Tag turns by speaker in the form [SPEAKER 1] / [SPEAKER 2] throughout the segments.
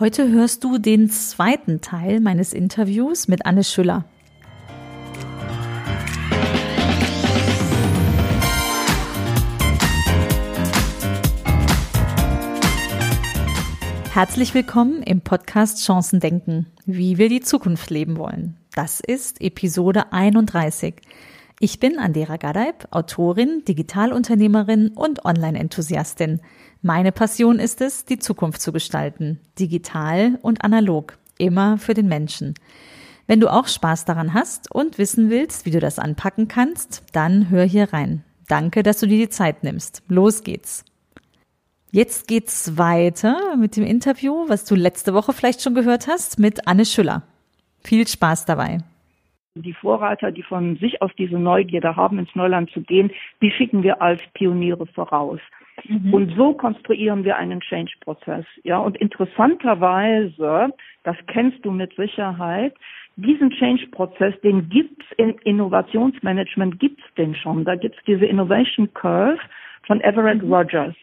[SPEAKER 1] Heute hörst du den zweiten Teil meines Interviews mit Anne Schüller. Herzlich willkommen im Podcast Chancen denken, wie wir die Zukunft leben wollen. Das ist Episode 31. Ich bin Andera Gadeib, Autorin, Digitalunternehmerin und Online-Enthusiastin. Meine Passion ist es, die Zukunft zu gestalten, digital und analog, immer für den Menschen. Wenn du auch Spaß daran hast und wissen willst, wie du das anpacken kannst, dann hör hier rein. Danke, dass du dir die Zeit nimmst. Los geht's. Jetzt geht's weiter mit dem Interview, was du letzte Woche vielleicht schon gehört hast, mit Anne Schüller. Viel Spaß dabei
[SPEAKER 2] die Vorreiter, die von sich aus diese Neugierde haben, ins Neuland zu gehen, die schicken wir als Pioniere voraus. Mhm. Und so konstruieren wir einen Change-Prozess. Ja, und interessanterweise, das kennst du mit Sicherheit, diesen Change-Prozess, den gibt's im Innovationsmanagement, gibt's den schon. Da gibt's diese Innovation Curve von Everett mhm. Rogers.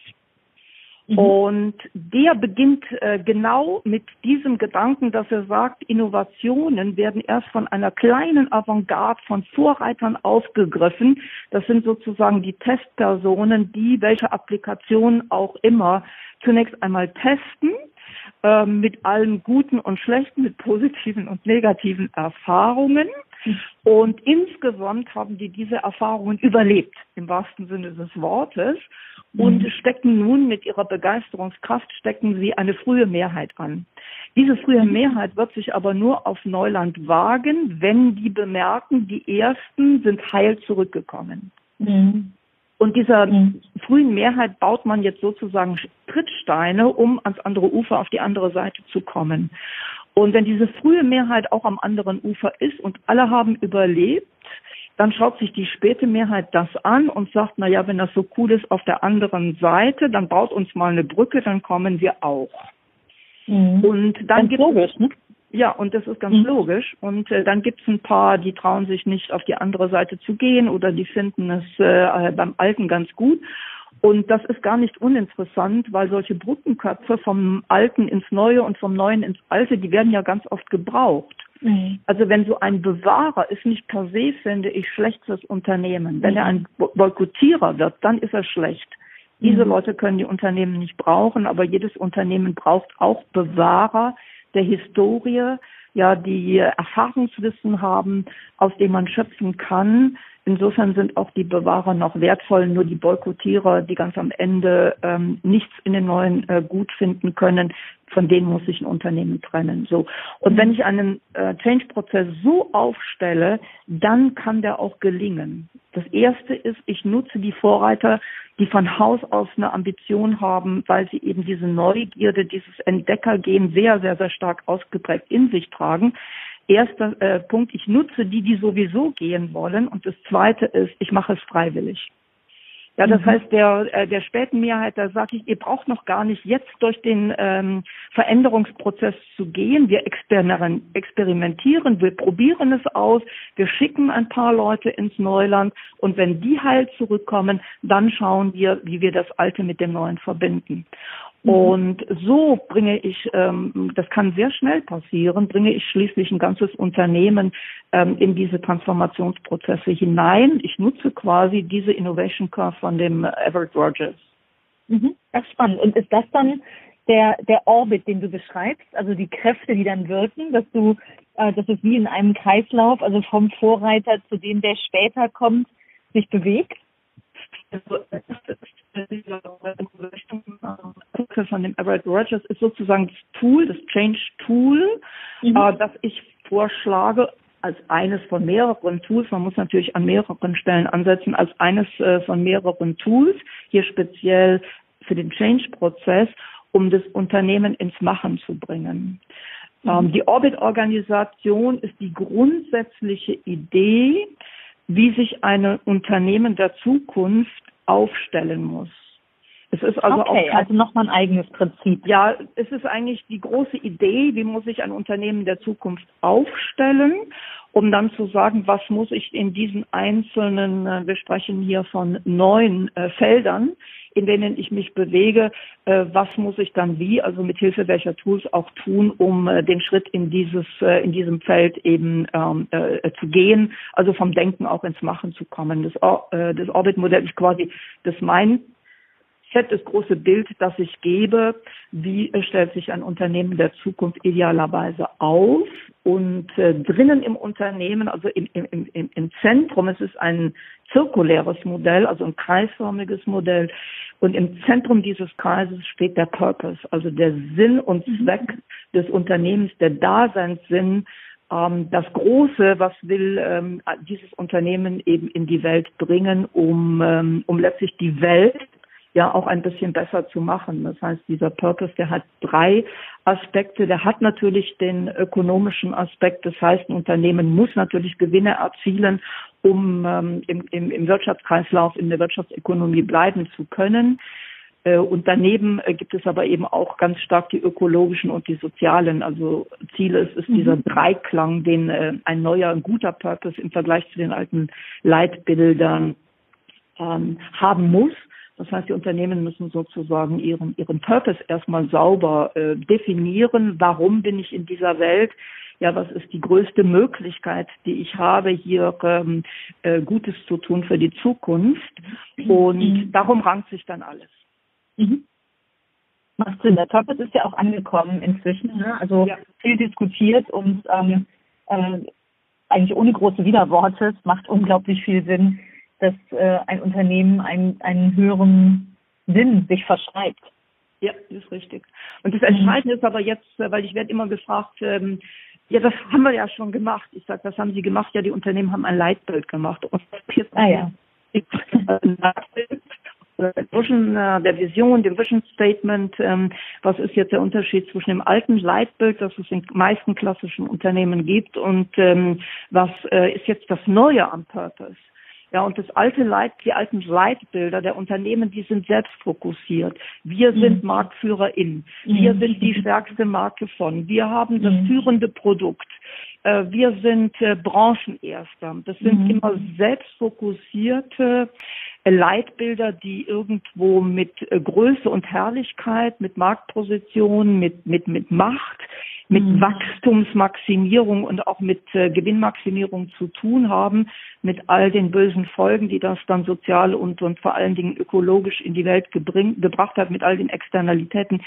[SPEAKER 2] Mhm. Und der beginnt äh, genau mit diesem Gedanken, dass er sagt, Innovationen werden erst von einer kleinen Avantgarde von Vorreitern aufgegriffen. Das sind sozusagen die Testpersonen, die welche Applikation auch immer zunächst einmal testen äh, mit allem Guten und Schlechten, mit positiven und negativen Erfahrungen. Und insgesamt haben die diese Erfahrungen überlebt, im wahrsten Sinne des Wortes und mhm. stecken nun mit ihrer Begeisterungskraft, stecken sie eine frühe Mehrheit an. Diese frühe mhm. Mehrheit wird sich aber nur auf Neuland wagen, wenn die bemerken, die Ersten sind heil zurückgekommen. Mhm. Und dieser mhm. frühen Mehrheit baut man jetzt sozusagen Trittsteine, um ans andere Ufer, auf die andere Seite zu kommen. Und wenn diese frühe Mehrheit auch am anderen Ufer ist und alle haben überlebt, dann schaut sich die späte Mehrheit das an und sagt, na ja, wenn das so cool ist auf der anderen Seite, dann baut uns mal eine Brücke, dann kommen wir auch. Mhm. Und dann gibt logisch, ne? Ja, und das ist ganz mhm. logisch. Und äh, dann gibt es ein paar, die trauen sich nicht auf die andere Seite zu gehen oder die finden es äh, beim Alten ganz gut. Und das ist gar nicht uninteressant, weil solche Brückenköpfe vom Alten ins Neue und vom Neuen ins Alte, die werden ja ganz oft gebraucht. Mhm. Also wenn so ein Bewahrer ist nicht per se, finde ich, schlecht fürs Unternehmen. Wenn mhm. er ein Boykottierer wird, dann ist er schlecht. Diese mhm. Leute können die Unternehmen nicht brauchen, aber jedes Unternehmen braucht auch Bewahrer der Historie, ja, die Erfahrungswissen haben, aus dem man schöpfen kann, Insofern sind auch die Bewahrer noch wertvoll, nur die Boykottierer, die ganz am Ende ähm, nichts in den neuen äh, gut finden können, von denen muss sich ein Unternehmen trennen. So. Und wenn ich einen äh, Change-Prozess so aufstelle, dann kann der auch gelingen. Das erste ist, ich nutze die Vorreiter, die von Haus aus eine Ambition haben, weil sie eben diese Neugierde, dieses Entdeckergehen sehr, sehr, sehr stark ausgeprägt in sich tragen. Erster äh, Punkt, ich nutze die, die sowieso gehen wollen. Und das zweite ist, ich mache es freiwillig. Ja, das mhm. heißt, der, äh, der späten Mehrheit, da sage ich, ihr braucht noch gar nicht jetzt durch den ähm, Veränderungsprozess zu gehen. Wir experimentieren, wir probieren es aus, wir schicken ein paar Leute ins Neuland und wenn die heil zurückkommen, dann schauen wir, wie wir das Alte mit dem Neuen verbinden. Mhm. Und so bringe ich, ähm, das kann sehr schnell passieren, bringe ich schließlich ein ganzes Unternehmen ähm, in diese Transformationsprozesse hinein. Ich nutze quasi diese Innovation Curve von dem Everett Rogers.
[SPEAKER 1] Mhm, das ist spannend. Und ist das dann der, der Orbit, den du beschreibst, also die Kräfte, die dann wirken, dass du, äh, dass es wie in einem Kreislauf, also vom Vorreiter zu dem, der später kommt, sich bewegt? Also,
[SPEAKER 2] von dem Everett Rogers ist sozusagen das Tool, das Change Tool, mhm. äh, das ich vorschlage als eines von mehreren Tools. Man muss natürlich an mehreren Stellen ansetzen, als eines äh, von mehreren Tools, hier speziell für den Change-Prozess, um das Unternehmen ins Machen zu bringen. Mhm. Ähm, die Orbit-Organisation ist die grundsätzliche Idee, wie sich ein Unternehmen der Zukunft aufstellen muss. Es ist also
[SPEAKER 3] okay,
[SPEAKER 2] auch
[SPEAKER 3] also nochmal ein eigenes Prinzip.
[SPEAKER 2] Ja, es ist eigentlich die große Idee, wie muss ich ein Unternehmen der Zukunft aufstellen, um dann zu sagen, was muss ich in diesen einzelnen, äh, wir sprechen hier von neun äh, Feldern, in denen ich mich bewege, äh, was muss ich dann wie, also mit Hilfe welcher Tools auch tun, um äh, den Schritt in dieses, äh, in diesem Feld eben ähm, äh, zu gehen, also vom Denken auch ins Machen zu kommen. Das, das Orbit-Modell ist quasi das mein Das große Bild, das ich gebe, wie stellt sich ein Unternehmen der Zukunft idealerweise auf. Und äh, drinnen im Unternehmen, also im, im, im, im Zentrum, es ist ein zirkuläres Modell, also ein kreisförmiges Modell. Und im Zentrum dieses Kreises steht der Purpose, also der Sinn und mhm. Zweck des Unternehmens, der Daseinssinn, ähm, das Große, was will ähm, dieses Unternehmen eben in die Welt bringen, um, ähm, um letztlich die Welt ja auch ein bisschen besser zu machen. Das heißt, dieser Purpose, der hat drei Aspekte. Der hat natürlich den ökonomischen Aspekt. Das heißt, ein Unternehmen muss natürlich Gewinne erzielen, um ähm, im, im, im Wirtschaftskreislauf, in der Wirtschaftsökonomie bleiben zu können. Äh, und daneben äh, gibt es aber eben auch ganz stark die ökologischen und die sozialen, also Ziele. Es ist mhm. dieser Dreiklang, den äh, ein neuer, ein guter Purpose im Vergleich zu den alten Leitbildern ähm, haben muss. Das heißt, die Unternehmen müssen sozusagen ihren, ihren Purpose erstmal sauber äh, definieren. Warum bin ich in dieser Welt? Ja, was ist die größte Möglichkeit, die ich habe, hier ähm, äh, Gutes zu tun für die Zukunft? Und mhm. darum rankt sich dann alles.
[SPEAKER 3] Mhm. Macht Sinn. Der Purpose ist ja auch angekommen inzwischen. Ne? Also ja. viel diskutiert und ähm, äh, eigentlich ohne große Widerworte. Es macht unglaublich viel Sinn, dass äh, ein Unternehmen einen, einen höheren Sinn sich verschreibt.
[SPEAKER 2] Ja, das ist richtig. Und das Entscheidende ist aber jetzt, äh, weil ich werde immer gefragt, ähm, ja, das haben wir ja schon gemacht. Ich sage, das haben sie gemacht. Ja, die Unternehmen haben ein Leitbild gemacht. Und
[SPEAKER 3] ah, ja.
[SPEAKER 2] Vision, äh, der Vision, dem Vision Statement, ähm, was ist jetzt der Unterschied zwischen dem alten Leitbild, das es in meisten klassischen Unternehmen gibt, und ähm, was äh, ist jetzt das Neue am Purpose? Ja, und das alte Leit, die alten Leitbilder der Unternehmen, die sind selbst fokussiert. Wir mhm. sind MarktführerInnen. Wir mhm. sind die stärkste Marke von. Wir haben das mhm. führende Produkt. Äh, wir sind äh, Branchenerster. Das sind mhm. immer selbstfokussierte äh, Leitbilder, die irgendwo mit Größe und Herrlichkeit, mit Marktposition, mit, mit, mit Macht, mit mhm. Wachstumsmaximierung und auch mit äh, Gewinnmaximierung zu tun haben, mit all den bösen Folgen, die das dann sozial und, und vor allen Dingen ökologisch in die Welt gebring, gebracht hat, mit all den Externalitäten,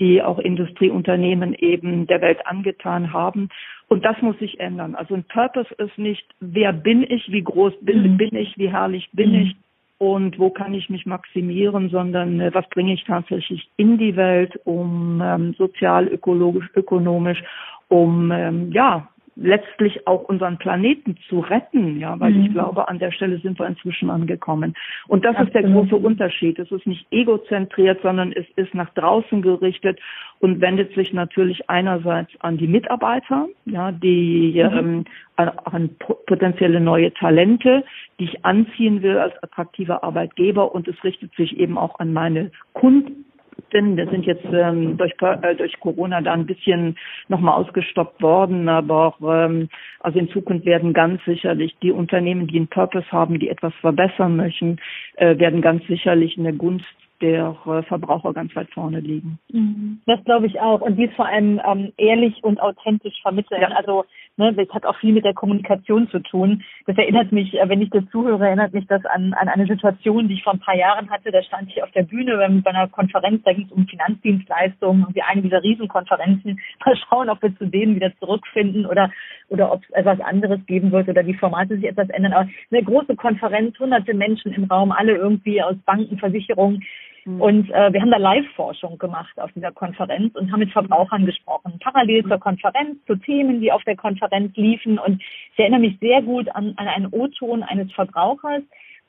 [SPEAKER 2] die auch Industrieunternehmen eben der Welt angetan haben. Und das muss sich ändern. Also ein Purpose ist nicht, wer bin ich, wie groß bin, mhm. bin ich, wie herrlich bin mhm. ich, und wo kann ich mich maximieren, sondern äh, was bringe ich tatsächlich in die Welt, um ähm, sozial, ökologisch, ökonomisch, um ähm, ja letztlich auch unseren Planeten zu retten, ja, weil mhm. ich glaube, an der Stelle sind wir inzwischen angekommen. Und das Absolut. ist der große Unterschied. Es ist nicht egozentriert, sondern es ist nach draußen gerichtet und wendet sich natürlich einerseits an die Mitarbeiter, ja, die mhm. ähm, an, an potenzielle neue Talente, die ich anziehen will als attraktiver Arbeitgeber und es richtet sich eben auch an meine Kunden denn wir sind jetzt ähm, durch, äh, durch Corona da ein bisschen nochmal ausgestoppt worden, aber ähm, also in Zukunft werden ganz sicherlich die Unternehmen, die einen Purpose haben, die etwas verbessern möchten, äh, werden ganz sicherlich in der Gunst der äh, Verbraucher ganz weit vorne liegen.
[SPEAKER 3] Mhm. Das glaube ich auch. Und die ist vor allem ähm, ehrlich und authentisch vermitteln. Ja. Also ne, das hat auch viel mit der Kommunikation zu tun. Das erinnert mich, äh, wenn ich das zuhöre, erinnert mich das an, an eine Situation, die ich vor ein paar Jahren hatte. Da stand ich auf der Bühne bei einer Konferenz, da ging es um Finanzdienstleistungen und wie eine dieser Riesenkonferenzen. Mal schauen, ob wir zu denen wieder zurückfinden oder oder ob es etwas anderes geben wird oder die Formate sich etwas ändern. Aber eine große Konferenz, hunderte Menschen im Raum, alle irgendwie aus Banken, Versicherungen. Mhm. Und äh, wir haben da Live-Forschung gemacht auf dieser Konferenz und haben mit Verbrauchern gesprochen, parallel zur Konferenz, zu Themen, die auf der Konferenz liefen. Und ich erinnere mich sehr gut an, an einen O-Ton eines Verbrauchers,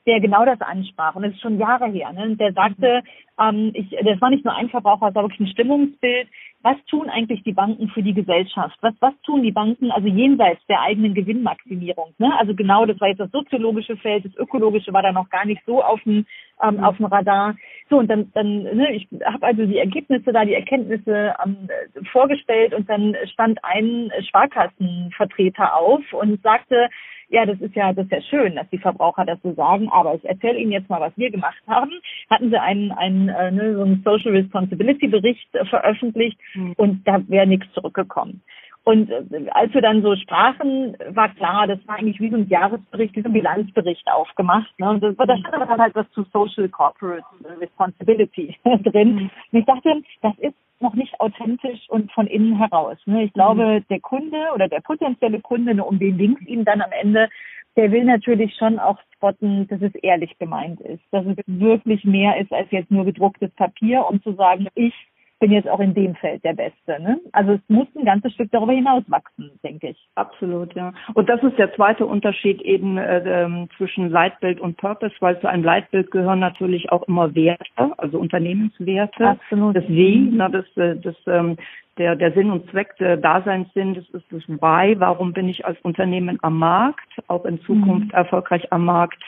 [SPEAKER 3] der genau das ansprach. Und es ist schon Jahre her. Ne? Und der sagte, ähm, ich, das war nicht nur ein Verbraucher, es war wirklich ein Stimmungsbild. Was tun eigentlich die Banken für die Gesellschaft? Was, was tun die Banken also jenseits der eigenen Gewinnmaximierung? Ne? Also genau, das war jetzt das soziologische Feld, das ökologische war da noch gar nicht so auf dem, ähm, auf dem Radar. So, und dann, dann ne, ich habe also die Ergebnisse da, die Erkenntnisse ähm, vorgestellt und dann stand ein Sparkassenvertreter auf und sagte, ja, das ist ja, das ist ja schön, dass die Verbraucher das so sagen, aber ich erzähle Ihnen jetzt mal, was wir gemacht haben. Hatten Sie einen, einen äh, ne, so einen Social Responsibility Bericht äh, veröffentlicht mhm. und da wäre nichts zurückgekommen. Und äh, als wir dann so sprachen, war klar, das war eigentlich wie so ein Jahresbericht, wie so ein Bilanzbericht aufgemacht. Ne? Und da stand aber halt was zu Social Corporate Responsibility drin. Mhm. Und ich dachte, das ist noch nicht authentisch und von innen heraus. Ne? Ich glaube, mhm. der Kunde oder der potenzielle Kunde, um den ging es ihm dann am Ende, der will natürlich schon auch spotten, dass es ehrlich gemeint ist, dass es wirklich mehr ist als jetzt nur gedrucktes Papier, um zu sagen, ich bin jetzt auch in dem Feld der Beste. Ne? Also es muss ein ganzes Stück darüber hinaus wachsen, denke ich.
[SPEAKER 2] Absolut, ja. Und das ist der zweite Unterschied eben äh, ähm, zwischen Leitbild und Purpose, weil zu einem Leitbild gehören natürlich auch immer Werte, also Unternehmenswerte.
[SPEAKER 3] Absolut.
[SPEAKER 2] Das Wie, na, das, äh, das, ähm, der, der Sinn und Zweck der Daseinssinn, das ist das Why, warum bin ich als Unternehmen am Markt, auch in Zukunft mhm. erfolgreich am Markt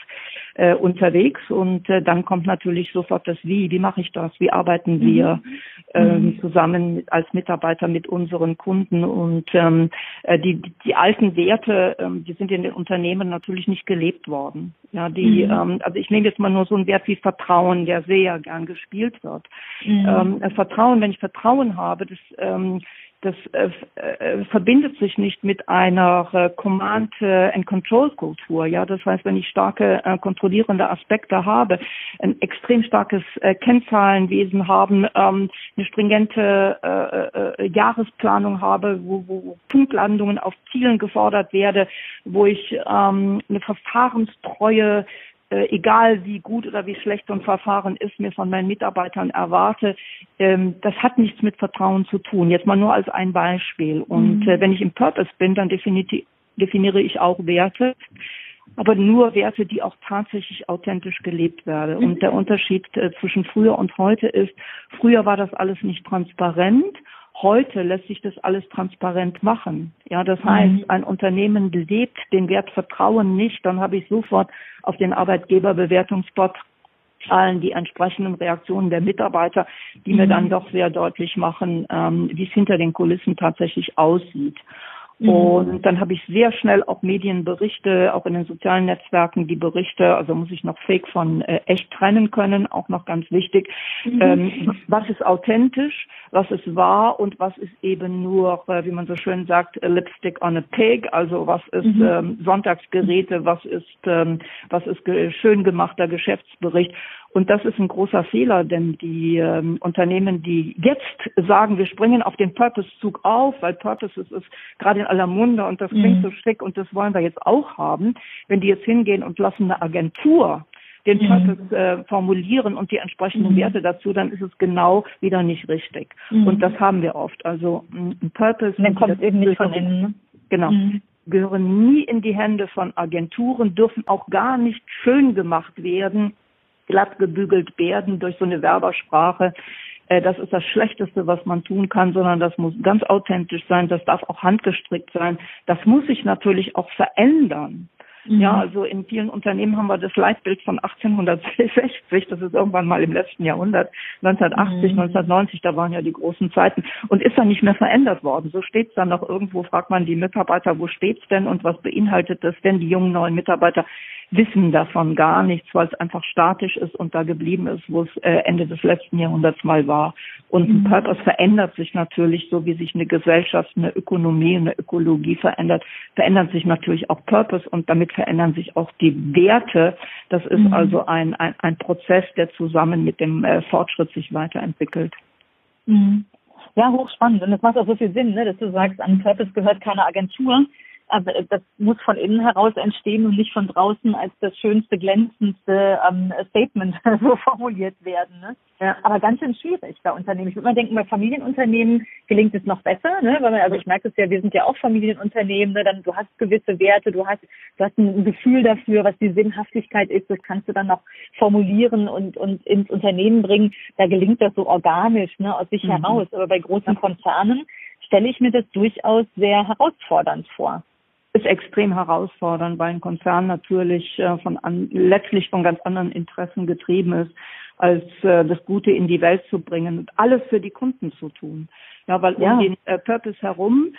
[SPEAKER 2] äh, unterwegs und äh, dann kommt natürlich sofort das Wie, wie mache ich das, wie arbeiten wir mhm. ähm, mhm. zusammen als Mitarbeiter mit unseren Kunden und ähm, äh, die, die alten Werte, ähm, die sind in den Unternehmen natürlich nicht gelebt worden. Ja, die, mhm. ähm, also ich nehme jetzt mal nur so einen Wert wie Vertrauen, der sehr gern gespielt wird. Mhm. Ähm, Vertrauen, wenn ich Vertrauen habe, das ähm, das äh, äh, verbindet sich nicht mit einer äh, Command and Control Kultur. Ja, das heißt, wenn ich starke äh, kontrollierende Aspekte habe, ein extrem starkes äh, Kennzahlenwesen haben, ähm, eine stringente äh, äh, Jahresplanung habe, wo, wo Punktlandungen auf Zielen gefordert werde, wo ich ähm, eine verfahrenstreue äh, egal wie gut oder wie schlecht so ein Verfahren ist, mir von meinen Mitarbeitern erwarte, ähm, das hat nichts mit Vertrauen zu tun. Jetzt mal nur als ein Beispiel. Und mhm. äh, wenn ich im Purpose bin, dann definiere ich auch Werte, aber nur Werte, die auch tatsächlich authentisch gelebt werden. Und der Unterschied äh, zwischen früher und heute ist, früher war das alles nicht transparent Heute lässt sich das alles transparent machen. Ja, das mhm. heißt, ein Unternehmen lebt den Wert Vertrauen nicht, dann habe ich sofort auf den Arbeitgeberbewertungsport Zahlen die entsprechenden Reaktionen der Mitarbeiter, die mhm. mir dann doch sehr deutlich machen, ähm, wie es hinter den Kulissen tatsächlich aussieht. Mhm. Und dann habe ich sehr schnell auch Medienberichte, auch in den sozialen Netzwerken, die Berichte, also muss ich noch Fake von äh, echt trennen können, auch noch ganz wichtig. Mhm. Ähm, was ist authentisch, was ist wahr und was ist eben nur, äh, wie man so schön sagt, Lipstick on a Pig, also was ist mhm. ähm, Sonntagsgeräte, was ist, ähm, was ist ge schön gemachter Geschäftsbericht. Und das ist ein großer Fehler, denn die ähm, Unternehmen, die jetzt sagen, wir springen auf den Purpose-Zug auf, weil Purpose ist, ist gerade in aller Munde und das klingt mhm. so schick und das wollen wir jetzt auch haben, wenn die jetzt hingehen und lassen eine Agentur den mhm. Purpose äh, formulieren und die entsprechenden mhm. Werte dazu, dann ist es genau wieder nicht richtig. Mhm. Und das haben wir oft. Also ein Purpose.
[SPEAKER 3] Dann kommt eben nicht von innen. Ne?
[SPEAKER 2] Genau mhm. gehören nie in die Hände von Agenturen, dürfen auch gar nicht schön gemacht werden glatt gebügelt werden durch so eine Werbersprache. Äh, das ist das Schlechteste, was man tun kann, sondern das muss ganz authentisch sein. Das darf auch handgestrickt sein. Das muss sich natürlich auch verändern. Mhm. Ja, also in vielen Unternehmen haben wir das Leitbild von 1860, das ist irgendwann mal im letzten Jahrhundert, 1980, mhm. 1990, da waren ja die großen Zeiten und ist dann nicht mehr verändert worden. So steht es dann noch irgendwo, fragt man die Mitarbeiter, wo steht's denn und was beinhaltet das denn? Die jungen neuen Mitarbeiter wissen davon gar nichts, weil es einfach statisch ist und da geblieben ist, wo es äh, Ende des letzten Jahrhunderts mal war. Und ein mhm. Purpose verändert sich natürlich, so wie sich eine Gesellschaft, eine Ökonomie, eine Ökologie verändert, verändert sich natürlich auch Purpose und damit verändern sich auch die Werte. Das ist mhm. also ein, ein, ein Prozess, der zusammen mit dem äh, Fortschritt sich weiterentwickelt.
[SPEAKER 3] Mhm. Ja, hochspannend. Und das macht auch so viel Sinn, ne, dass du sagst, an Purpose gehört keine Agentur. Aber das muss von innen heraus entstehen und nicht von draußen als das schönste, glänzendste ähm, Statement so formuliert werden. Ne? Ja. Aber ganz schön schwierig bei Unternehmen. Ich würde mal denken, bei Familienunternehmen gelingt es noch besser, ne? Weil man, also ich merke es ja, wir sind ja auch Familienunternehmen, ne? Dann du hast gewisse Werte, du hast, du hast ein Gefühl dafür, was die Sinnhaftigkeit ist, das kannst du dann noch formulieren und, und ins Unternehmen bringen. Da gelingt das so organisch, ne, aus sich mhm. heraus. Aber bei großen Konzernen stelle ich mir das durchaus sehr herausfordernd vor
[SPEAKER 2] ist extrem herausfordernd, weil ein Konzern natürlich äh, von an, letztlich von ganz anderen Interessen getrieben ist als äh, das Gute in die Welt zu bringen und alles für die Kunden zu tun. Ja, weil ja. um den äh, Purpose herum,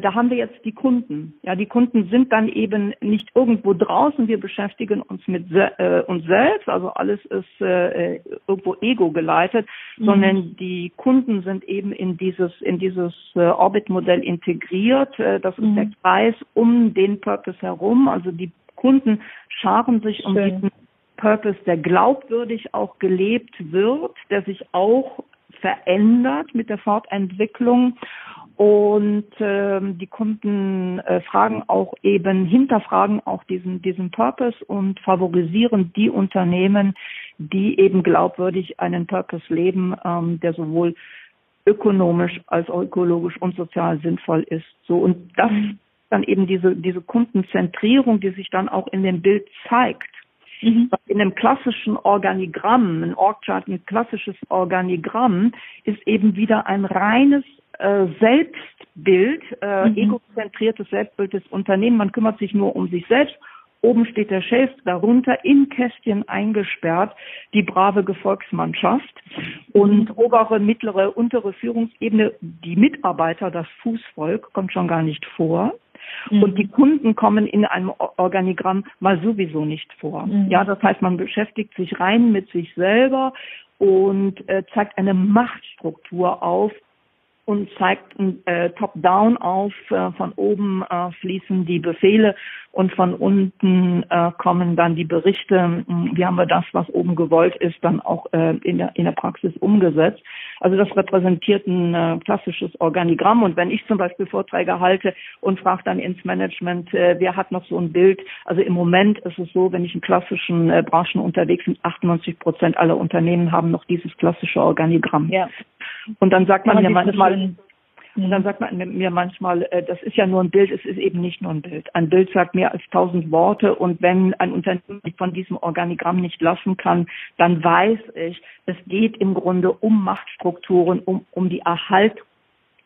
[SPEAKER 2] da haben wir jetzt die Kunden. Ja, die Kunden sind dann eben nicht irgendwo draußen. Wir beschäftigen uns mit äh, uns selbst, also alles ist äh, irgendwo ego geleitet, mhm. sondern die Kunden sind eben in dieses in dieses äh, Orbit-Modell integriert. Äh, das ist mhm. der Kreis um den Purpose herum. Also die Kunden scharen sich Schön. um diesen Purpose, der glaubwürdig auch gelebt wird, der sich auch verändert mit der Fortentwicklung. Und ähm, die Kunden äh, fragen auch eben, hinterfragen auch diesen, diesen Purpose und favorisieren die Unternehmen, die eben glaubwürdig einen Purpose leben, ähm, der sowohl ökonomisch als auch ökologisch und sozial sinnvoll ist. So und das dann eben diese diese Kundenzentrierung, die sich dann auch in dem Bild zeigt. Mhm. In einem klassischen Organigramm, ein Orgchart, ein klassisches Organigramm, ist eben wieder ein reines Selbstbild, äh, mhm. egozentriertes Selbstbild des Unternehmens. Man kümmert sich nur um sich selbst. Oben steht der Chef, darunter in Kästchen eingesperrt die brave Gefolgsmannschaft und mhm. obere, mittlere, untere Führungsebene, die Mitarbeiter, das Fußvolk, kommt schon gar nicht vor. Mhm. Und die Kunden kommen in einem Organigramm mal sowieso nicht vor. Mhm. Ja, das heißt, man beschäftigt sich rein mit sich selber und äh, zeigt eine Machtstruktur auf, und zeigt äh, top-down auf. Äh, von oben äh, fließen die Befehle und von unten äh, kommen dann die Berichte. Hm, wie haben wir das, was oben gewollt ist, dann auch äh, in, der, in der Praxis umgesetzt? Also das repräsentiert ein äh, klassisches Organigramm. Und wenn ich zum Beispiel Vorträge halte und frage dann ins Management, äh, wer hat noch so ein Bild? Also im Moment ist es so, wenn ich in klassischen äh, Branchen unterwegs bin, 98 Prozent aller Unternehmen haben noch dieses klassische Organigramm. Ja. Und dann sagt man ja manchmal, und dann sagt man mir manchmal, äh, das ist ja nur ein Bild, es ist eben nicht nur ein Bild. Ein Bild sagt mehr als tausend Worte und wenn ein Unternehmen von diesem Organigramm nicht lassen kann, dann weiß ich, es geht im Grunde um Machtstrukturen, um, um die Erhaltung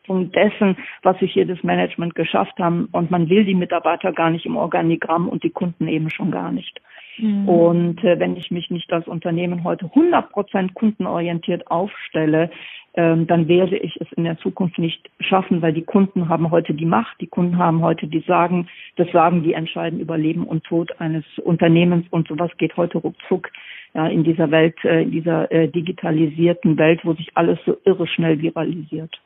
[SPEAKER 2] dessen, was sich hier das Management geschafft haben. Und man will die Mitarbeiter gar nicht im Organigramm und die Kunden eben schon gar nicht. Mhm. Und äh, wenn ich mich nicht als Unternehmen heute 100 Prozent kundenorientiert aufstelle, ähm, dann werde ich es in der Zukunft nicht schaffen, weil die Kunden haben heute die Macht, die Kunden haben heute die Sagen, das Sagen, die entscheiden über Leben und Tod eines Unternehmens und sowas geht heute ruckzuck ja, in dieser Welt, äh, in dieser äh, digitalisierten Welt, wo sich alles so irre schnell viralisiert.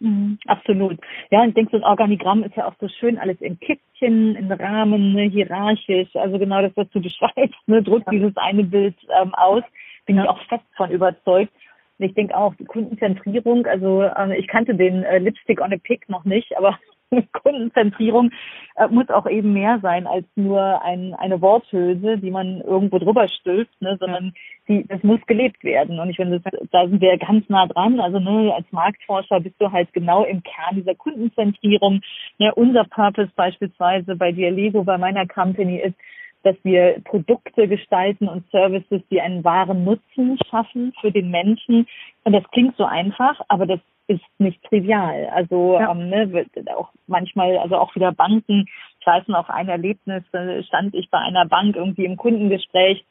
[SPEAKER 3] Mhm, absolut. Ja, ich denke, so ein Organigramm ist ja auch so schön, alles in Kippchen, in Rahmen, ne, hierarchisch. Also genau das, was du beschreibst, ne, drückt ja. dieses eine Bild ähm, aus. Bin ja. ich auch fest von überzeugt. Und ich denke auch, die Kundenzentrierung, also äh, ich kannte den äh, Lipstick on a Pick noch nicht, aber Kundenzentrierung äh, muss auch eben mehr sein als nur ein, eine Worthülse, die man irgendwo drüber stülpt, ne, sondern die, das muss gelebt werden. Und ich finde, das, da sind wir ganz nah dran. Also ne, als Marktforscher bist du halt genau im Kern dieser Kundenzentrierung. Ne, unser Purpose beispielsweise bei Dialego, bei meiner Company ist, dass wir Produkte gestalten und Services, die einen wahren Nutzen schaffen für den Menschen. Und das klingt so einfach, aber das ist nicht trivial. Also ja. ähm, ne, auch manchmal, also auch wieder Banken, ich weiß noch ein Erlebnis, stand ich bei einer Bank irgendwie im Kundengespräch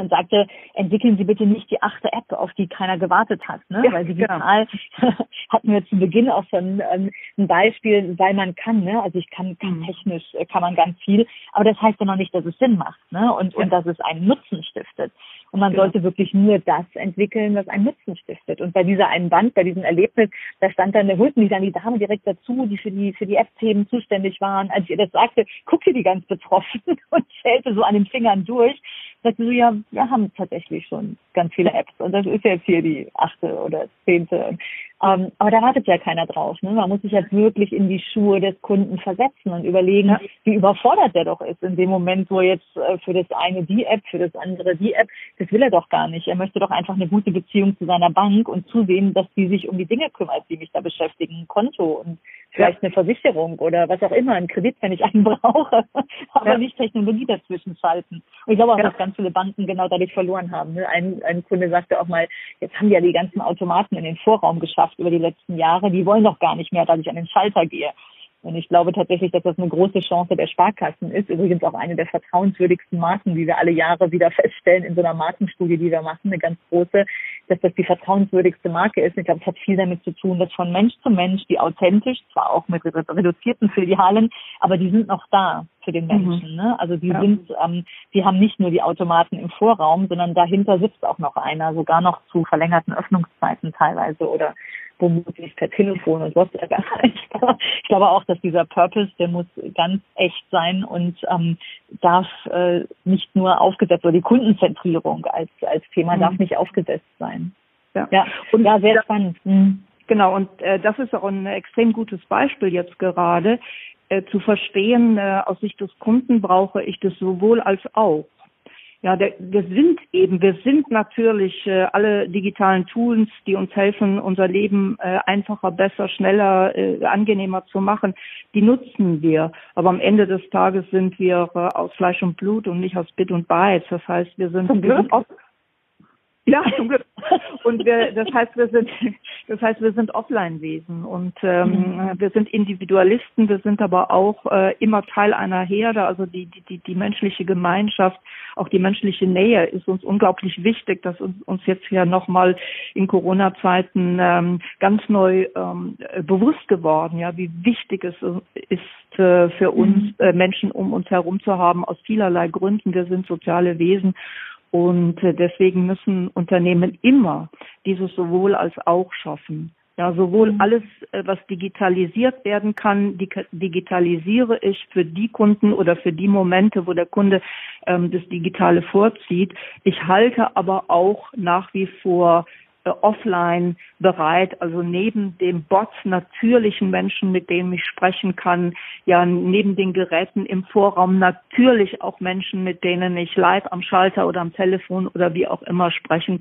[SPEAKER 3] und sagte, entwickeln Sie bitte nicht die achte App, auf die keiner gewartet hat, ne? Ja, weil digital genau. hatten wir zu Beginn auch schon ähm, ein Beispiel, weil man kann, ne? Also ich kann, kann mhm. technisch äh, kann man ganz viel, aber das heißt ja noch nicht, dass es Sinn macht, ne? Und ja. und dass es einen Nutzen stiftet. Und man genau. sollte wirklich nur das entwickeln, was einen Nutzen stiftet. Und bei dieser einen Band, bei diesem Erlebnis, da stand dann, da holten die dann die Dame direkt dazu, die für die für die App-Themen zuständig waren. Als ich ihr das sagte, guckte die ganz betroffen und zählte so an den Fingern durch sagte so, ja, wir haben tatsächlich schon ganz viele Apps und das ist jetzt hier die achte oder zehnte. Ähm, aber da wartet ja keiner drauf. Ne? Man muss sich jetzt wirklich in die Schuhe des Kunden versetzen und überlegen, ja. wie überfordert der doch ist in dem Moment, wo jetzt äh, für das eine die App, für das andere die App, das will er doch gar nicht. Er möchte doch einfach eine gute Beziehung zu seiner Bank und zusehen, dass die sich um die Dinge kümmert, die mich da beschäftigen, ein Konto und vielleicht eine Versicherung oder was auch immer, einen Kredit, wenn ich einen brauche, aber ja. nicht Technologie dazwischen schalten. Und ich glaube auch, ja. dass ganz viele Banken genau dadurch verloren haben. Ne? Ein, ein Kunde sagte auch mal, jetzt haben die ja die ganzen Automaten in den Vorraum geschafft über die letzten Jahre, die wollen doch gar nicht mehr, dass ich an den Schalter gehe. Und ich glaube tatsächlich, dass das eine große Chance der Sparkassen ist. Übrigens auch eine der vertrauenswürdigsten Marken, die wir alle Jahre wieder feststellen in so einer Markenstudie, die wir machen, eine ganz große, dass das die vertrauenswürdigste Marke ist. Ich glaube, es hat viel damit zu tun, dass von Mensch zu Mensch die authentisch, zwar auch mit reduzierten Filialen, aber die sind noch da für den mhm. Menschen. Mhm. Ne? Also die ja. sind, ähm, die haben nicht nur die Automaten im Vorraum, sondern dahinter sitzt auch noch einer, sogar noch zu verlängerten Öffnungszeiten teilweise oder womöglich per Telefon und WhatsApp erreichbar. Ich glaube auch, dass dieser Purpose, der muss ganz echt sein und ähm, darf äh, nicht nur aufgesetzt oder die Kundenzentrierung als als Thema mhm. darf nicht aufgesetzt sein.
[SPEAKER 2] Ja, ja. und ja, sehr spannend. Mhm. Genau, und äh, das ist auch ein extrem gutes Beispiel jetzt gerade, äh, zu verstehen, äh, aus Sicht des Kunden brauche ich das sowohl als auch. Ja, der, wir sind eben, wir sind natürlich äh, alle digitalen Tools, die uns helfen, unser Leben äh, einfacher, besser, schneller, äh, angenehmer zu machen, die nutzen wir. Aber am Ende des Tages sind wir äh, aus Fleisch und Blut und nicht aus Bit und Bytes. Das heißt, wir sind, wir sind oft, ja, zum Glück. Und wir, das heißt, wir sind, das heißt, wir sind Offline-Wesen und ähm, mhm. wir sind Individualisten. Wir sind aber auch äh, immer Teil einer Herde. Also die, die, die, die menschliche Gemeinschaft, auch die menschliche Nähe ist uns unglaublich wichtig. Das uns, uns jetzt ja nochmal in Corona-Zeiten ähm, ganz neu ähm, bewusst geworden. Ja, wie wichtig es ist äh, für uns mhm. äh, Menschen um uns herum zu haben aus vielerlei Gründen. Wir sind soziale Wesen und äh, deswegen müssen Unternehmen immer dieses sowohl als auch schaffen. Ja, sowohl mhm. alles, äh, was digitalisiert werden kann, digitalisiere ich für die Kunden oder für die Momente, wo der Kunde ähm, das Digitale vorzieht. Ich halte aber auch nach wie vor offline bereit, also neben dem Bots natürlichen Menschen, mit denen ich sprechen kann, ja neben den Geräten im Vorraum natürlich auch Menschen, mit denen ich live am Schalter oder am Telefon oder wie auch immer sprechen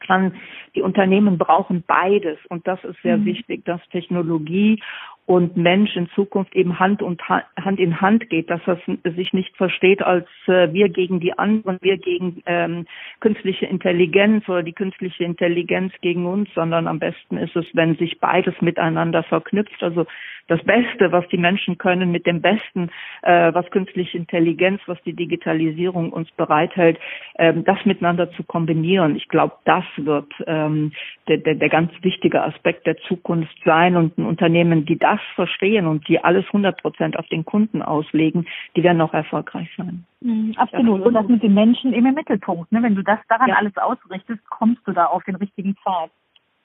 [SPEAKER 2] kann. Die Unternehmen brauchen beides und das ist sehr mhm. wichtig, dass Technologie und Mensch in Zukunft eben Hand und Hand in Hand geht, dass das sich nicht versteht als äh, wir gegen die anderen, wir gegen ähm, künstliche Intelligenz oder die künstliche Intelligenz gegen uns, sondern am besten ist es, wenn sich beides miteinander verknüpft. Also das Beste, was die Menschen können, mit dem Besten, äh, was künstliche Intelligenz, was die Digitalisierung uns bereithält, ähm, das miteinander zu kombinieren. Ich glaube, das wird ähm, der, der, der ganz wichtige Aspekt der Zukunft sein und ein Unternehmen, die das das verstehen und die alles 100 Prozent auf den Kunden auslegen, die werden auch erfolgreich sein.
[SPEAKER 3] Mhm, absolut. Und das mit den Menschen im Mittelpunkt. Ne? Wenn du das daran ja. alles ausrichtest, kommst du da auf den richtigen Pfad.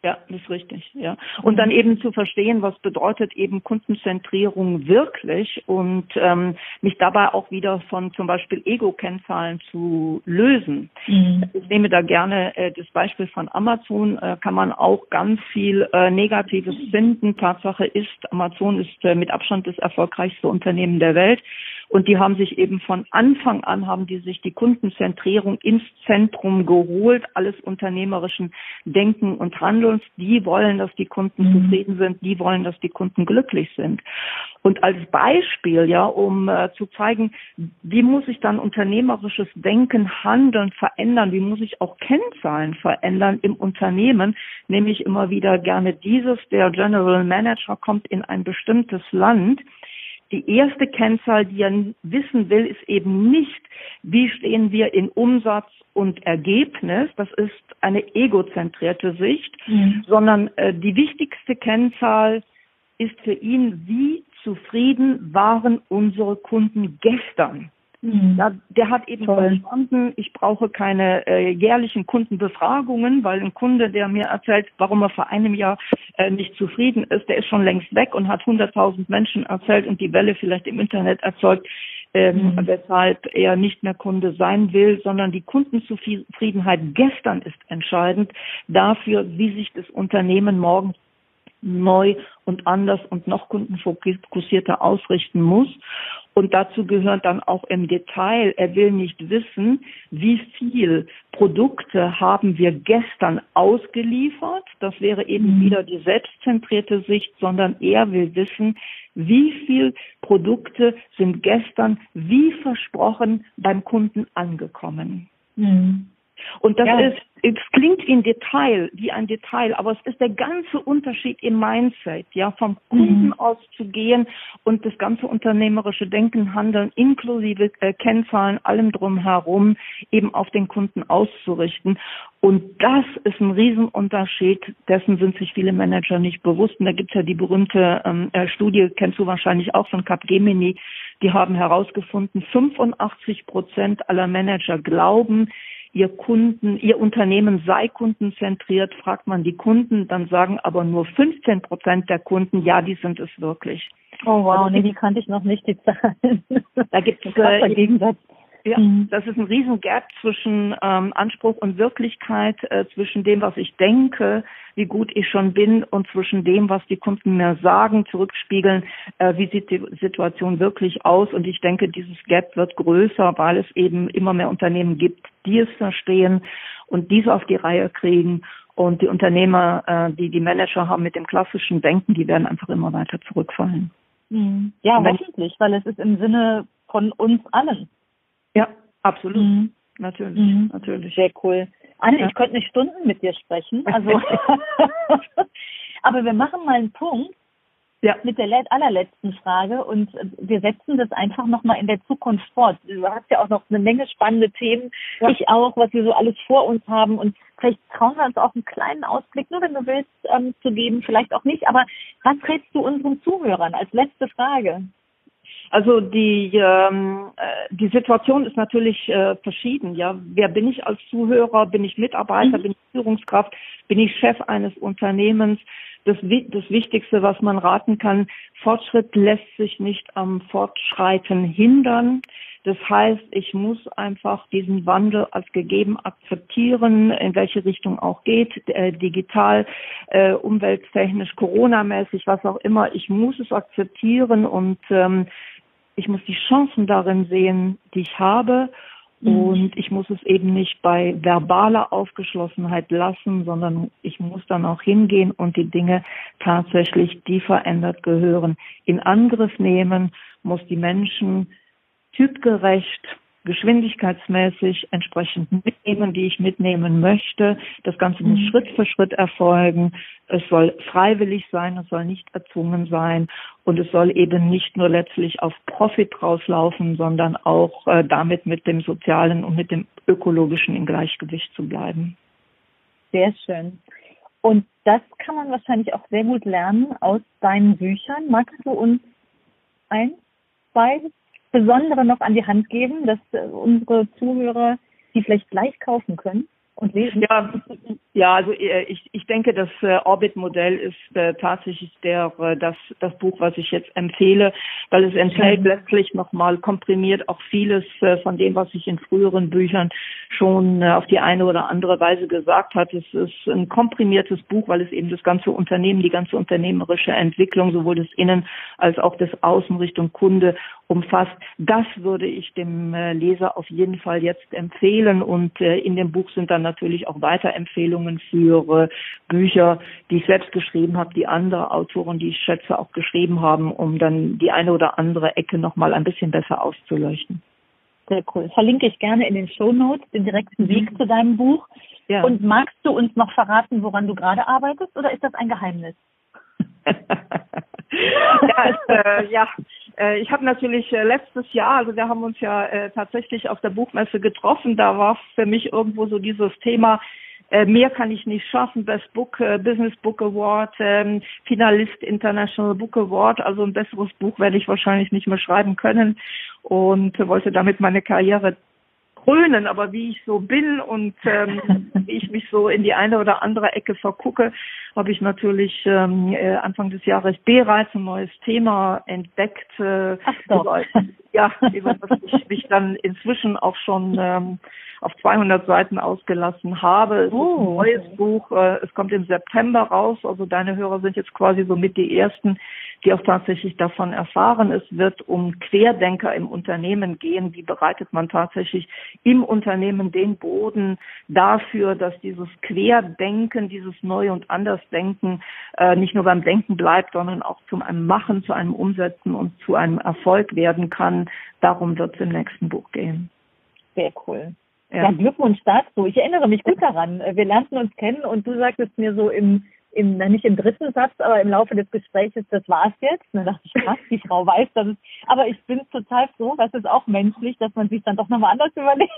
[SPEAKER 2] Ja, das ist richtig, ja. Und dann eben zu verstehen, was bedeutet eben Kundenzentrierung wirklich und ähm, mich dabei auch wieder von zum Beispiel Ego-Kennzahlen zu lösen. Mhm. Ich nehme da gerne äh, das Beispiel von Amazon, äh, kann man auch ganz viel äh, Negatives finden. Tatsache ist, Amazon ist äh, mit Abstand das erfolgreichste Unternehmen der Welt. Und die haben sich eben von Anfang an, haben die sich die Kundenzentrierung ins Zentrum geholt, alles unternehmerischen Denken und Handelns. Die wollen, dass die Kunden mhm. zufrieden sind, die wollen, dass die Kunden glücklich sind. Und als Beispiel, ja, um äh, zu zeigen, wie muss ich dann unternehmerisches Denken, Handeln verändern, wie muss ich auch Kennzahlen verändern im Unternehmen, nehme ich immer wieder gerne dieses, der General Manager kommt in ein bestimmtes Land, die erste Kennzahl, die er wissen will, ist eben nicht, wie stehen wir in Umsatz und Ergebnis. Das ist eine egozentrierte Sicht, mhm. sondern äh, die wichtigste Kennzahl ist für ihn, wie zufrieden waren unsere Kunden gestern. Mhm. Der hat eben Toll. verstanden, ich brauche keine äh, jährlichen Kundenbefragungen, weil ein Kunde, der mir erzählt, warum er vor einem Jahr äh, nicht zufrieden ist, der ist schon längst weg und hat 100.000 Menschen erzählt und die Welle vielleicht im Internet erzeugt, ähm, mhm. weshalb er nicht mehr Kunde sein will, sondern die Kundenzufriedenheit gestern ist entscheidend dafür, wie sich das Unternehmen morgen neu und anders und noch kundenfokussierter ausrichten muss. Und dazu gehört dann auch im Detail, er will nicht wissen, wie viel Produkte haben wir gestern ausgeliefert. Das wäre eben mhm. wieder die selbstzentrierte Sicht, sondern er will wissen, wie viel Produkte sind gestern wie versprochen beim Kunden angekommen. Mhm. Und das ja. ist, es klingt wie ein Detail, wie ein Detail, aber es ist der ganze Unterschied im Mindset, ja, vom Kunden mhm. auszugehen und das ganze unternehmerische Denken, Handeln inklusive äh, Kennzahlen, allem drumherum eben auf den Kunden auszurichten. Und das ist ein Riesenunterschied, dessen sind sich viele Manager nicht bewusst. Und da gibt es ja die berühmte ähm, äh, Studie, kennst du wahrscheinlich auch von Capgemini, die haben herausgefunden, 85 Prozent aller Manager glauben, Ihr Kunden, Ihr Unternehmen sei kundenzentriert, fragt man die Kunden, dann sagen aber nur 15 Prozent der Kunden, ja, die sind es wirklich.
[SPEAKER 3] Oh wow, also, nee, die kannte ich noch nicht, die Zahlen.
[SPEAKER 2] Da gibt es äh, Gegensatz. Ja, mhm. das ist ein riesen Gap zwischen ähm, Anspruch und Wirklichkeit, äh, zwischen dem, was ich denke, wie gut ich schon bin und zwischen dem, was die Kunden mir sagen, zurückspiegeln, äh, wie sieht die Situation wirklich aus. Und ich denke, dieses Gap wird größer, weil es eben immer mehr Unternehmen gibt, die es verstehen und diese auf die Reihe kriegen. Und die Unternehmer, äh, die die Manager haben mit dem klassischen Denken, die werden einfach immer weiter zurückfallen.
[SPEAKER 3] Mhm. Ja, hoffentlich, weil es ist im Sinne von uns allen.
[SPEAKER 2] Ja, absolut. Mhm. Natürlich, mhm. natürlich.
[SPEAKER 3] Sehr cool. Anne, ja. ich könnte nicht Stunden mit dir sprechen. Also, aber wir machen mal einen Punkt ja. mit der allerletzten Frage und wir setzen das einfach nochmal in der Zukunft fort. Du hast ja auch noch eine Menge spannende Themen. Ja. Ich auch, was wir so alles vor uns haben und vielleicht trauen wir uns auch einen kleinen Ausblick, nur wenn du willst, ähm, zu geben, vielleicht auch nicht. Aber was rätst du unseren Zuhörern als letzte Frage?
[SPEAKER 2] Also die ähm, äh, die Situation ist natürlich äh, verschieden. Ja, wer bin ich als Zuhörer? Bin ich Mitarbeiter? Mhm. Bin ich Führungskraft? Bin ich Chef eines Unternehmens? Das, das Wichtigste, was man raten kann: Fortschritt lässt sich nicht am Fortschreiten hindern. Das heißt, ich muss einfach diesen Wandel als gegeben akzeptieren, in welche Richtung auch geht, äh, digital, äh, umwelttechnisch, Corona-mäßig, was auch immer. Ich muss es akzeptieren und ähm, ich muss die Chancen darin sehen, die ich habe. Mhm. Und ich muss es eben nicht bei verbaler Aufgeschlossenheit lassen, sondern ich muss dann auch hingehen und die Dinge tatsächlich, die verändert gehören, in Angriff nehmen, muss die Menschen typgerecht geschwindigkeitsmäßig entsprechend mitnehmen, die ich mitnehmen möchte. Das Ganze muss mhm. Schritt für Schritt erfolgen. Es soll freiwillig sein, es soll nicht erzwungen sein und es soll eben nicht nur letztlich auf Profit rauslaufen, sondern auch äh, damit mit dem Sozialen und mit dem Ökologischen in Gleichgewicht zu bleiben.
[SPEAKER 3] Sehr schön. Und das kann man wahrscheinlich auch sehr gut lernen aus deinen Büchern. Magst du uns ein, zwei Besondere noch an die Hand geben, dass äh, unsere Zuhörer die vielleicht gleich kaufen können? und lesen?
[SPEAKER 2] Ja, ja also äh, ich, ich denke, das äh, Orbit-Modell ist äh, tatsächlich der, das, das Buch, was ich jetzt empfehle, weil es enthält mhm. letztlich nochmal komprimiert auch vieles äh, von dem, was ich in früheren Büchern schon äh, auf die eine oder andere Weise gesagt hat. Es ist ein komprimiertes Buch, weil es eben das ganze Unternehmen, die ganze unternehmerische Entwicklung, sowohl des Innen als auch des Außen Richtung Kunde umfasst. Das würde ich dem äh, Leser auf jeden Fall jetzt empfehlen und äh, in dem Buch sind dann natürlich auch Weiterempfehlungen für äh, Bücher, die ich selbst geschrieben habe, die andere Autoren, die ich schätze, auch geschrieben haben, um dann die eine oder andere Ecke nochmal ein bisschen besser auszuleuchten.
[SPEAKER 3] Sehr cool. Verlinke ich gerne in den Show Notes den direkten Weg mhm. zu deinem Buch. Ja. Und magst du uns noch verraten, woran du gerade arbeitest, oder ist das ein Geheimnis?
[SPEAKER 2] ja, es, äh, ja, äh, ich habe natürlich äh, letztes Jahr, also wir haben uns ja äh, tatsächlich auf der Buchmesse getroffen, da war für mich irgendwo so dieses Thema, äh, mehr kann ich nicht schaffen, Best Book, äh, Business Book Award, ähm, Finalist International Book Award, also ein besseres Buch werde ich wahrscheinlich nicht mehr schreiben können und wollte damit meine Karriere krönen, aber wie ich so bin und ähm, wie ich mich so in die eine oder andere Ecke vergucke, habe ich natürlich ähm, äh, Anfang des Jahres bereits ein neues Thema entdeckt. Äh,
[SPEAKER 3] Ach doch.
[SPEAKER 2] Über, ja, über das ich mich dann inzwischen auch schon ähm, auf 200 Seiten ausgelassen habe. Es oh. ist ein oh. neues Buch. Äh, es kommt im September raus. Also deine Hörer sind jetzt quasi so mit die ersten, die auch tatsächlich davon erfahren. Es wird um Querdenker im Unternehmen gehen. Wie bereitet man tatsächlich im Unternehmen den Boden dafür, dass dieses Querdenken, dieses Neu- und Andersdenken äh, nicht nur beim Denken bleibt, sondern auch zum einem Machen, zu einem Umsetzen und zu einem Erfolg werden kann. Darum wird es im nächsten Buch gehen.
[SPEAKER 3] Sehr cool. Ja. ja, Glückwunsch dazu. Ich erinnere mich gut daran. Wir lernten uns kennen und du sagtest mir so im, im, na nicht im dritten Satz, aber im Laufe des Gesprächs, das war's jetzt. Und dann dachte ich, krass, die Frau weiß, dass es, aber ich bin total froh, das ist auch menschlich, dass man sich dann doch nochmal anders überlegt.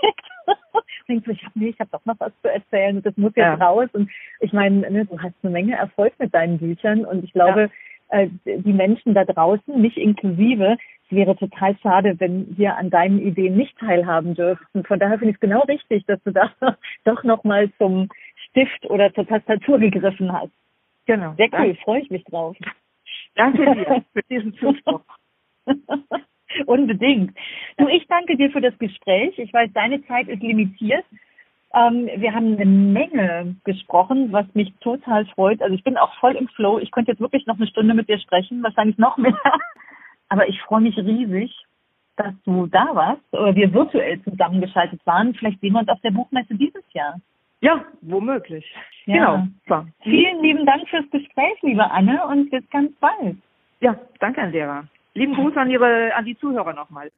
[SPEAKER 3] Denkst du, ich habe nee, ich habe doch noch was zu erzählen und das muss jetzt ja. raus. Und ich meine, ne, du hast eine Menge Erfolg mit deinen Büchern und ich glaube, ja. Äh, die Menschen da draußen, mich inklusive, es wäre total schade, wenn wir an deinen Ideen nicht teilhaben dürften. Von daher finde ich es genau richtig, dass du da doch nochmal zum Stift oder zur Tastatur gegriffen hast. Genau. Sehr cool, freue ich mich drauf.
[SPEAKER 2] Danke dir für diesen Zuspruch.
[SPEAKER 3] Unbedingt. Du, ich danke dir für das Gespräch. Ich weiß, deine Zeit ist limitiert. Ähm, wir haben eine Menge gesprochen, was mich total freut. Also ich bin auch voll im Flow. Ich könnte jetzt wirklich noch eine Stunde mit dir sprechen, wahrscheinlich noch mehr. Aber ich freue mich riesig, dass du da warst oder wir virtuell zusammengeschaltet waren. Vielleicht sehen wir uns auf der Buchmesse dieses Jahr.
[SPEAKER 2] Ja, womöglich.
[SPEAKER 3] Ja. Genau. Vielen lieben Dank fürs Gespräch, liebe Anne, und bis ganz bald.
[SPEAKER 2] Ja, danke, Andrea. Lieben Gruß an, Ihre, an die Zuhörer nochmal.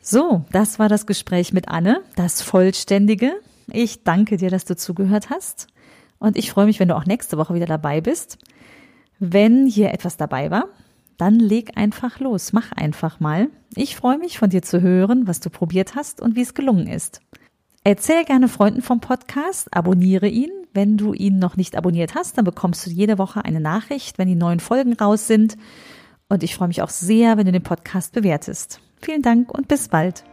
[SPEAKER 1] So, das war das Gespräch mit Anne, das Vollständige. Ich danke dir, dass du zugehört hast. Und ich freue mich, wenn du auch nächste Woche wieder dabei bist. Wenn hier etwas dabei war, dann leg einfach los, mach einfach mal. Ich freue mich von dir zu hören, was du probiert hast und wie es gelungen ist. Erzähl gerne Freunden vom Podcast, abonniere ihn. Wenn du ihn noch nicht abonniert hast, dann bekommst du jede Woche eine Nachricht, wenn die neuen Folgen raus sind. Und ich freue mich auch sehr, wenn du den Podcast bewertest. Vielen Dank und bis bald.